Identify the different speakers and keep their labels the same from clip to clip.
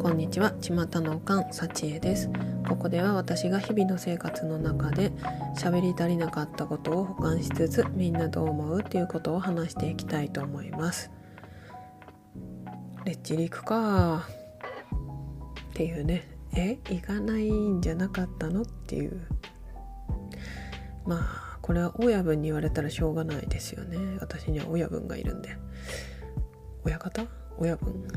Speaker 1: こんにちは。巷のおかんさちえです。ここでは私が日々の生活の中で喋り足りなかったことを保管しつつみんなどう思う？っていうことを話していきたいと思います。レッチリ行くか。っていうね。え？行かないんじゃなかったの？っていう。まあこれは親分に言われたらしょうがないですよね。私には親分がいるんで。親方？親分？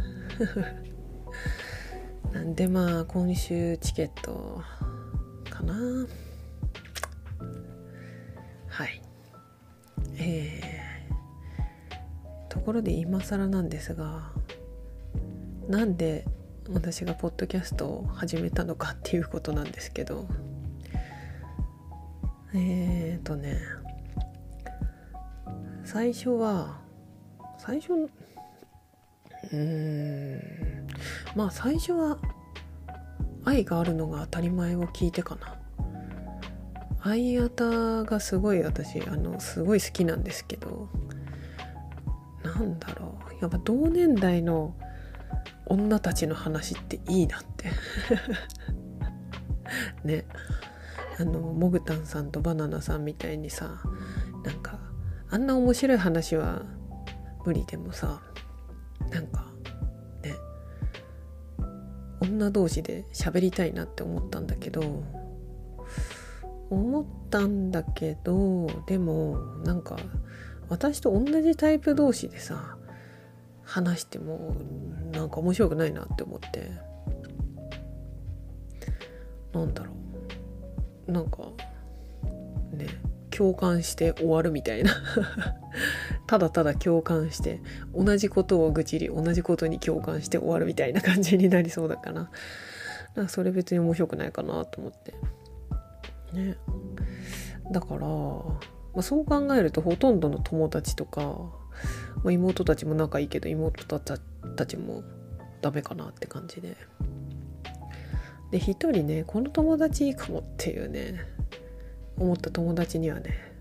Speaker 1: なんでまあ今週チケットかな。はい。えー、ところで今更なんですがなんで私がポッドキャストを始めたのかっていうことなんですけど。えーとね最初は最初うん。まあ最初は愛があるのが当たり前を聞いてかな。愛あたがすごい私あのすごい好きなんですけどなんだろう。やっぱ同年代の女たちの話っていいなって。ね。あのモグタンさんとバナナさんみたいにさなんかあんな面白い話は無理でもさ女同士で喋りたいなって思ったんだけど思ったんだけどでもなんか私と同じタイプ同士でさ話してもなんか面白くないなって思って。なんだろう。なんかね共感して終わるみたいな。ただただ共感して同じことを愚痴り同じことに共感して終わるみたいな感じになりそうだから。なんかそれ別に面白くないかなと思って。ね。だから、まあ、そう考えるとほとんどの友達とか、まあ、妹たちも仲いいけど妹たちもダメかなって感じで。で一人ねこの友達いいかもっていうね思った友達にはね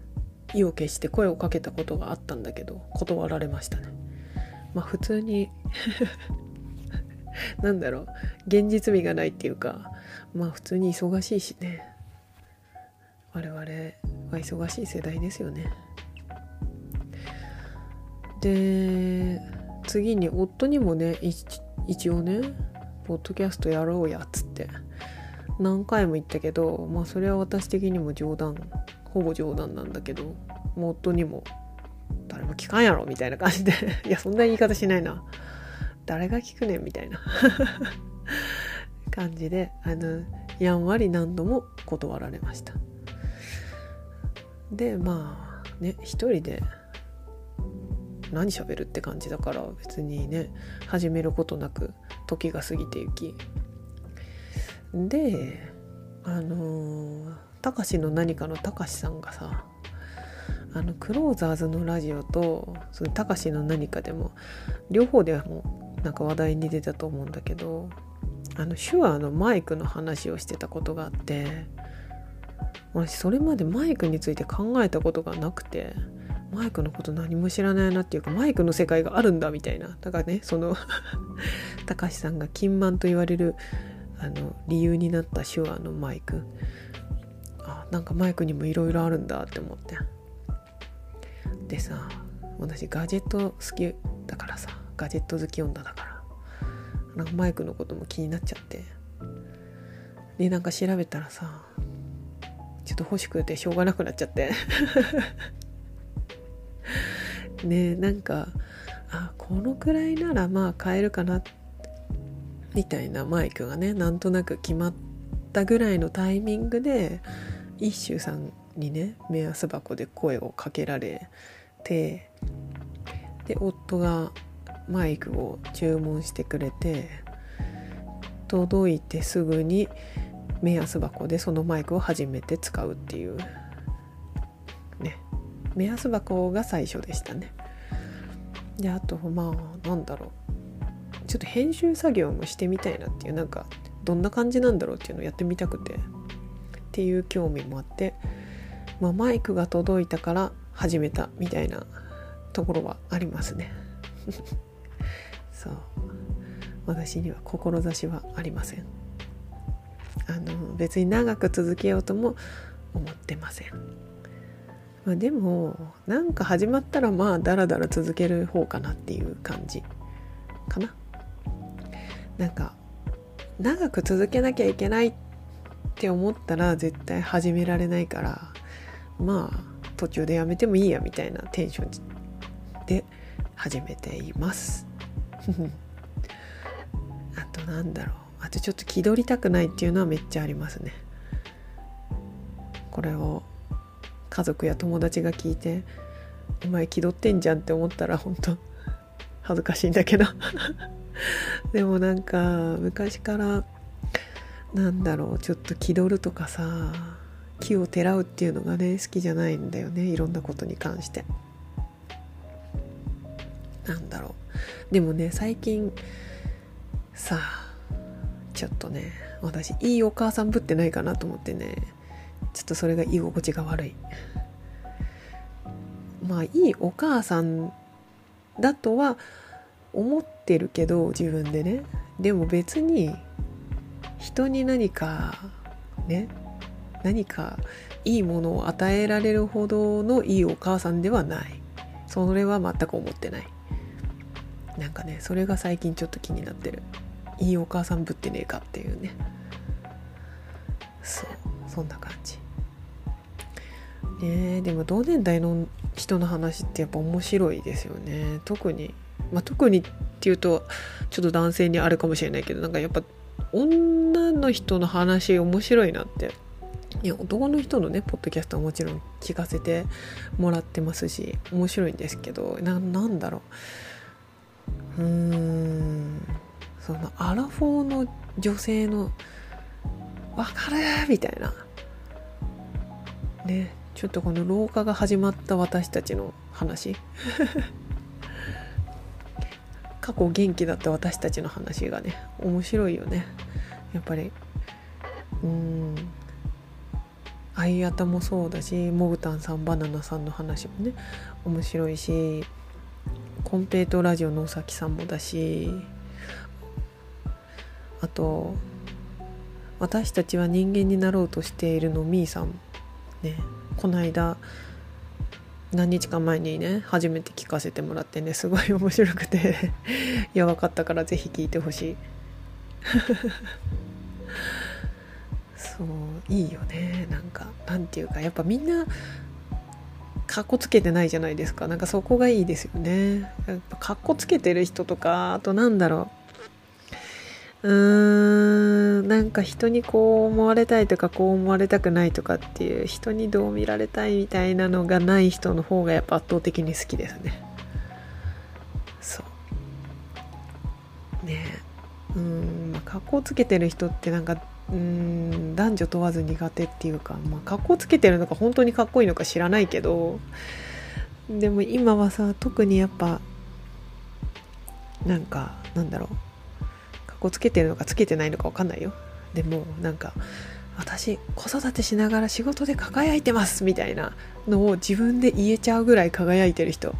Speaker 1: 意を決して声をかけたことがあったんだけど断られましたね。まあ普通に なんだろう現実味がないっていうかまあ普通に忙しいしね。我々は忙しい世代ですよね。で次に夫にもね一応ねポッドキャストやろうやっつって何回も言ったけどまあそれは私的にも冗談。ほぼ冗談なんだけどもう夫にも誰も聞かんやろみたいな感じで。いやそんな言い方しないな。誰が聞くねんみたいな。感じであのやんわり何度も断られました。でまあね一人で何喋るって感じだから別にね始めることなく時が過ぎていき。であのたかしの何かのたかしさんがさあのクローザーズのラジオとそのたかしの何かでも両方でもなんか話題に出たと思うんだけどあの手話のマイクの話をしてたことがあって私それまでマイクについて考えたことがなくてマイクのこと何も知らないなっていうかマイクの世界があるんだみたいな。だからねそのたかしさんが金満と言われるあの理由になった手話のマイク。なんかマイクにもいろいろあるんだって思って。でさ私ガジェット好きだからさガジェット好き女だからなんかマイクのことも気になっちゃって。でなんか調べたらさちょっと欲しくてしょうがなくなっちゃって。ねなんかあこのくらいならまあ買えるかなみたいなマイクがねなんとなく決まったぐらいのタイミングで一周さんにね目安箱で声をかけられてで夫がマイクを注文してくれて届いてすぐに目安箱でそのマイクを初めて使うっていう。ね。目安箱が最初でしたね。であとまあなんだろう。ちょっと編集作業もしてみたいなっていうなんかどんな感じなんだろうっていうのをやってみたくて。っていう興味もあって、まあ、マイクが届いたから始めたみたいなところはありますね。そう。私には志はありません。あの別に長く続けようとも思ってません、まあ、でもなんか始まったらまあだらだら続ける方かなっていう感じかな。なんか長く続けなきゃいけないっって思ったら絶対始められないからまあ途中でやめてもいいやみたいなテンションで始めています。あとなんだろう。あとちょっと気取りたくないっていうのはめっちゃありますね。これを家族や友達が聞いて「お前気取ってんじゃん」って思ったら本当恥ずかしいんだけど。でもなんか昔からなんだろうちょっと気取るとかさ気をてらうっていうのがね好きじゃないんだよねいろんなことに関して。なんだろう。でもね最近さあちょっとね私いいお母さんぶってないかなと思ってねちょっとそれが居心地が悪い。まあいいお母さんだとは思ってるけど自分でね。でも別に人に何かね何かいいものを与えられるほどのいいお母さんではない。それは全く思ってない。なんかねそれが最近ちょっと気になってる。いいお母さんぶってねえかっていうね。そうそんな感じ。ねでも同年代の人の話ってやっぱ面白いですよね。特にまあ、特にっていうとちょっと男性にあるかもしれないけどなんかやっぱ女の人の話面白いなって。いや男の人のねポッドキャストはもちろん聞かせてもらってますし面白いんですけどななんだろう。うーん。そのアラフォーの女性の「分かる!」みたいな。ねちょっとこの老化が始まった私たちの話。過去元気だった私たちの話がね面白いよね。やっぱり。うん。相方もそうだしモグタンさんバナナさんの話もね面白いしコンペイトラジオの尾崎さんもだしあと私たちは人間になろうとしているのみーさんね。この間何日か前にね初めて聞かせてもらってねすごい面白くて やばかったから是非聞いてほしい。そういいよねなんか。なんていうかやっぱみんなかっこつけてないじゃないですか。なんかそこがいいですよね。やっぱかっこつけてる人とかあとなんだろう。うーんなんか人にこう思われたいとかこう思われたくないとかっていう人にどう見られたいみたいなのがない人の方がやっぱ圧倒的に好きですね。そう。ね。えうん。格好つけてる人ってなんかうん男女問わず苦手っていうかまあ格好つけてるのか本当にかっこいいのか知らないけどでも今はさ特にやっぱなんかなんだろう。こつけてるのかつけてないのか分かんないよ。でもなんか私子育てしながら仕事で輝いてますみたいなのを自分で言えちゃうぐらい輝いてる人。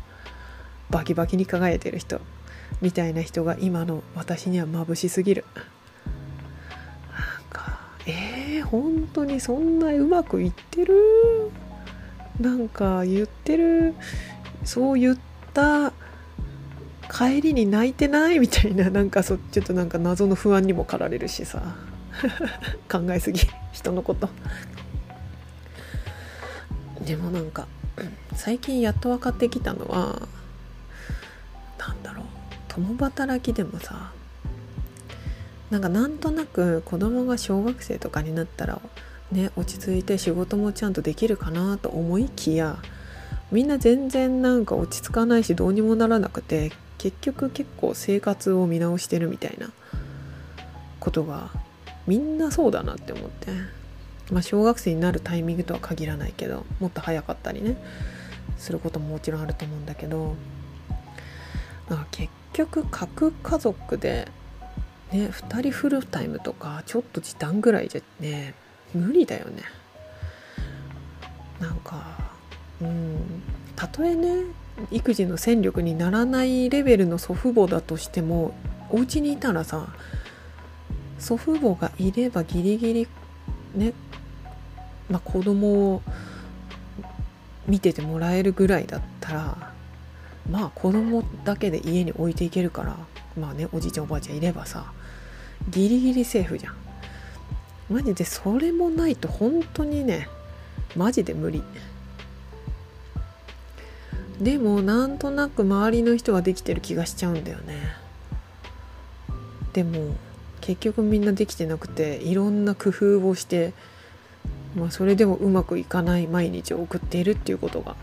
Speaker 1: バキバキに輝いてる人。みたいな人が今の私には眩しすぎる。なんかえー、本当にそんなうまくいってる？なんか言ってる？そう言った帰りに泣いてないみたいななんかそちょっとなんか謎の不安にも駆られるしさ。考えすぎ人のこと。でもなんか最近やっと分かってきたのは何だろう共働きでもさなんかなんとなく子供が小学生とかになったらね落ち着いて仕事もちゃんとできるかなと思いきやみんな全然なんか落ち着かないしどうにもならなくて結局結構生活を見直してるみたいなことがみんなそうだなって思って。まあ小学生になるタイミングとは限らないけどもっと早かったりね。することももちろんあると思うんだけど。なんか結局核家族でね2人フルタイムとかちょっと時短ぐらいじゃね無理だよね。なんかうん。たとえね育児の戦力にならないレベルの祖父母だとしてもお家にいたらさ祖父母がいればギリギリね、まあ、子供を見ててもらえるぐらいだったらまあ子供だけで家に置いていけるからまあねおじいちゃんおばあちゃんいればさギリギリセーフじゃん。マジでそれもないと本当にねマジで無理。でもなんとなく周りの人はできてる気がしちゃうんだよね。でも結局みんなできてなくていろんな工夫をして、まあ、それでもうまくいかない毎日を送っているっていうことが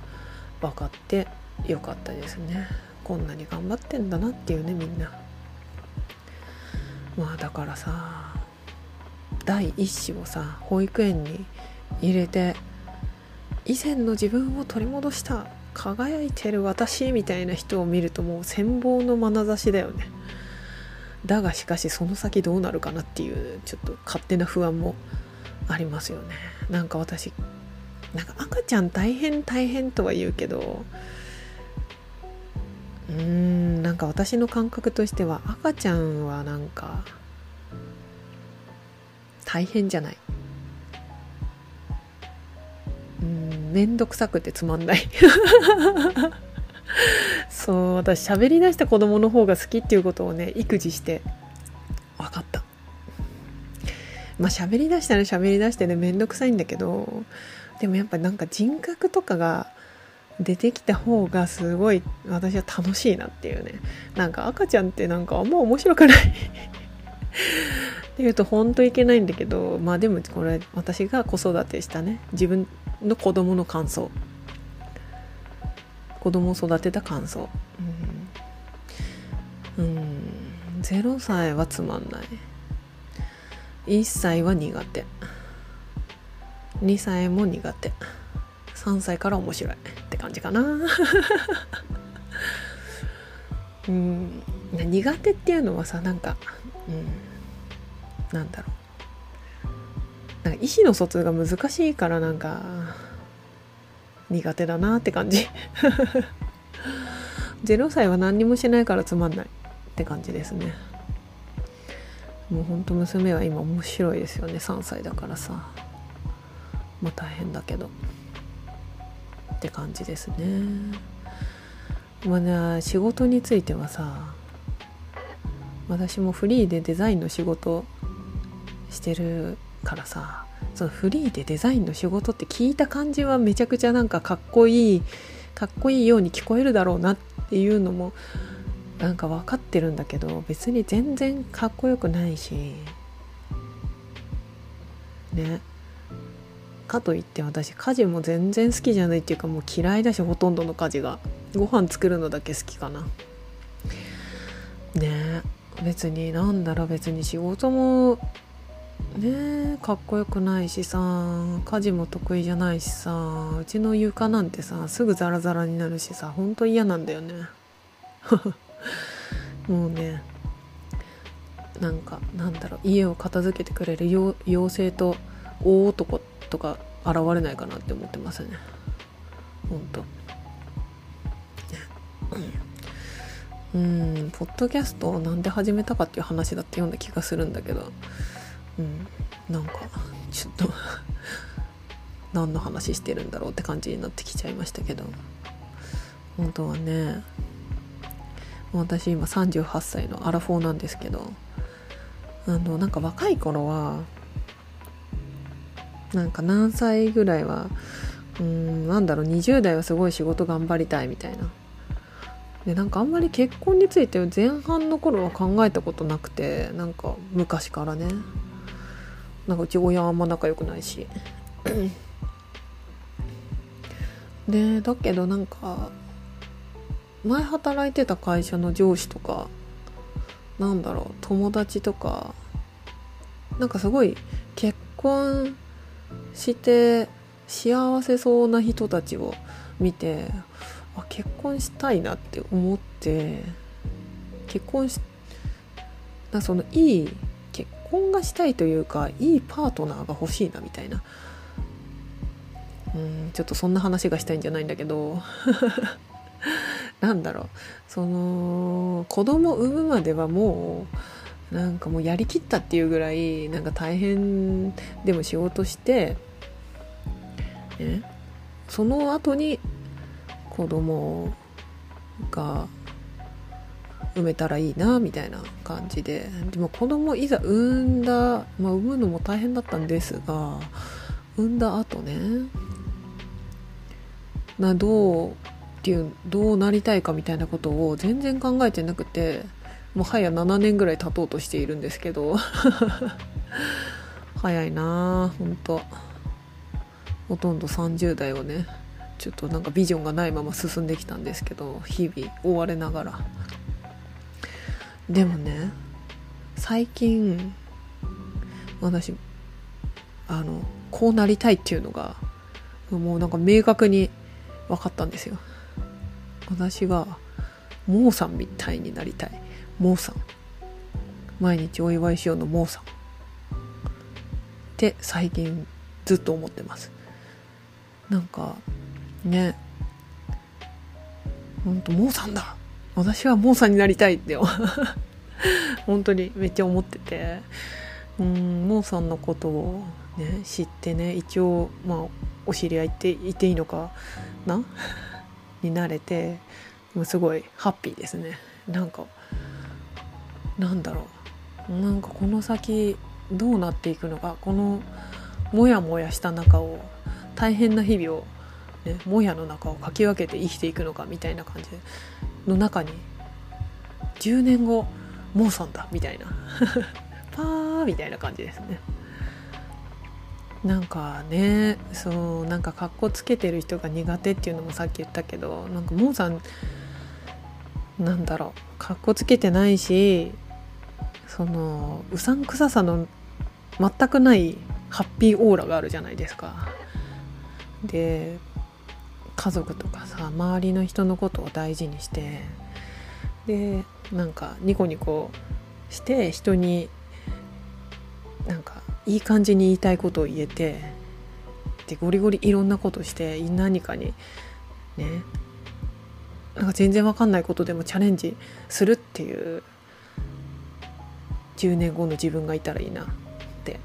Speaker 1: 分かってよかったですね。こんなに頑張ってんだなっていうねみんな。まあだからさ第一子をさ保育園に入れて以前の自分を取り戻した輝いてる私みたいな人を見るともう羨望の眼差しだよね。だがしかしその先どうなるかなっていうちょっと勝手な不安もありますよね。なんか私なんか赤ちゃん大変大変とは言うけどうーんなんか私の感覚としては赤ちゃんはなんか大変じゃない。面倒くさくてつまんない。そう私喋りだした子供の方が好きっていうことをね育児して。分かった。まあ喋りだしたら喋りだしてね面倒くさいんだけどでもやっぱなんか人格とかが出てきた方がすごい私は楽しいなっていうね。なんか赤ちゃんってなんかあんま面白くない。っていうと本当いけないんだけどまあでもこれ私が子育てしたね。自分の子供の感想。子供を育てた感想。うん、うん、0歳はつまんない。1歳は苦手。2歳も苦手。3歳から面白い。って感じかな。うん。苦手っていうのはさなんかうん。なんだろう。なんか意思の疎通が難しいからなんか苦手だなって感じ。0歳は何にもしないからつまんないって感じですね。もうほんと娘は今面白いですよね。3歳だからさ。まあ大変だけど。って感じですね。まあね仕事についてはさ私もフリーでデザインの仕事してるからさそのフリーでデザインの仕事って聞いた感じはめちゃくちゃなんかかっこいいかっこいいように聞こえるだろうなっていうのもなんか分かってるんだけど別に全然かっこよくないし。ね。かといって私家事も全然好きじゃないっていうかもう嫌いだしほとんどの家事が。ご飯作るのだけ好きかな。ね。別になんだろう別に仕事もねかっこよくないしさ家事も得意じゃないしさうちの床なんてさすぐザラザラになるしさほんと嫌なんだよね。もうねなんかなんだろう家を片付けてくれる妖精と大男とか現れないかなって思ってますね。ほんと。うんポッドキャストをなんで始めたかっていう話だったような気がするんだけど。うん。なんかちょっと 何の話してるんだろうって感じになってきちゃいましたけど。本当はね私今38歳のアラフォーなんですけどあのなんか若い頃はなんか何歳ぐらいはうんなんだろう20代はすごい仕事頑張りたいみたいな。でなんかあんまり結婚について前半の頃は考えたことなくてなんか昔からね。なんかうち親はあんま仲良くないし。でだけどなんか前働いてた会社の上司とかなんだろう友達とかなんかすごい結婚して幸せそうな人たちを見てあ結婚したいなって思って結婚しなそのいい結婚がしたいというかいいパートナーが欲しいなみたいな。うんちょっとそんな話がしたいんじゃないんだけど。なんだろう。その子供産むまではもうなんかもうやりきったっていうぐらいなんか大変でも仕事して、ね、その後に子供が産めたらいいなみたいな感じで。でも子供いざ産んだ、まあ、産むのも大変だったんですが産んだ後ねなどうっていうどうなりたいかみたいなことを全然考えてなくてもう早7年ぐらい経とうとしているんですけど。早いなほんとほとんど30代をねちょっとなんかビジョンがないまま進んできたんですけど日々追われながら。でもね最近私あのこうなりたいっていうのがもうなんか明確に分かったんですよ。私はモーさんみたいになりたい。モーさん。毎日お祝いしようのモーさん。って最近ずっと思ってます。なんかね。ほんとモーさんだ。私はモーさんになりたいって。本当にめっちゃ思ってて。うんモーさんのことをね知ってね一応まあお知り合いって言っていいのかな？になれてすごいハッピーですね。なんかなんだろう。なんかこの先どうなっていくのか。このモヤモヤした中を大変な日々を、ね、もやの中をかき分けて生きていくのかみたいな感じで。の中に10年後モーさんだみたいな パーみたいな感じですね。なんかねそうなんかかっこつけてる人が苦手っていうのもさっき言ったけどなんかモーさんなんだろうかっこつけてないしそのうさんくささの全くないハッピーオーラがあるじゃないですか。で家族とかさ周りの人のことを大事にしてでなんかニコニコして人になんかいい感じに言いたいことを言えてでゴリゴリいろんなことして何かにねなんか全然わかんないことでもチャレンジするっていう10年後の自分がいたらいいなって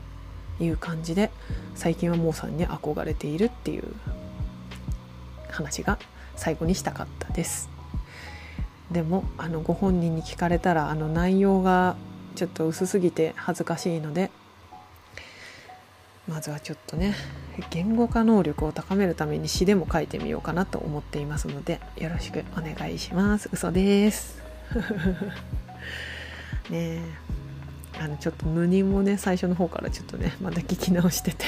Speaker 1: いう感じで最近はモーさんに憧れているっていう話が最後にしたかったです。でもあのご本人に聞かれたらあの内容がちょっと薄すぎて恥ずかしいのでまずはちょっとね言語化能力を高めるために詩でも書いてみようかなと思っていますのでよろしくお願いします。嘘です。ねあのちょっと無人もね最初の方からちょっとねまた聞き直してて。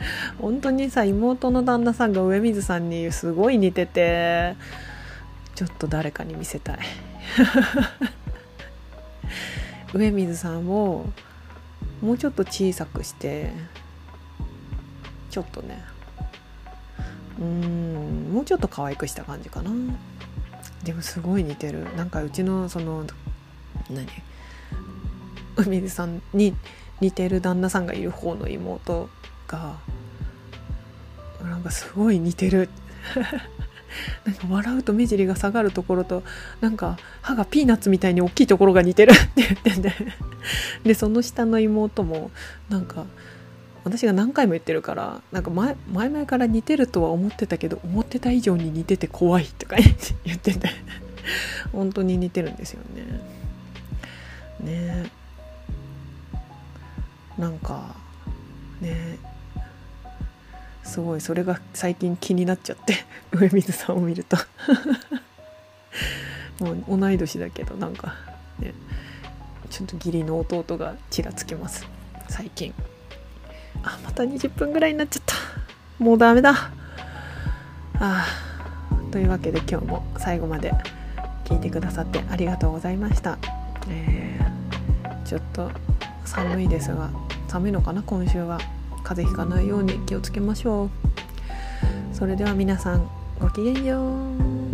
Speaker 1: 本当にさ妹の旦那さんが上水さんにすごい似ててちょっと誰かに見せたい。上水さんをもうちょっと小さくしてちょっとねうんもうちょっと可愛くした感じかな。でもすごい似てる。なんかうちのその何？海水さんに似てる旦那さんがいる方の妹。がなんかすごい似てる。なんか笑うと目尻が下がるところとなんか歯がピーナッツみたいに大きいところが似てる。って言ってて。でその下の妹もなんか私が何回も言ってるからなんか前前々から似てるとは思ってたけど思ってた以上に似てて怖いとか 言ってて。本当に似てるんですよね。ね。なんかね。すごいそれが最近気になっちゃって 上水さんを見ると。もう同い年だけどなんかねちょっと義理の弟がちらつけます。最近。あまた20分ぐらいになっちゃった。もうダメだ。あというわけで今日も最後まで聞いてくださってありがとうございました、えー、ちょっと寒いですが寒いのかな今週は。風邪ひかないように気をつけましょう。それでは皆さんごきげんよう。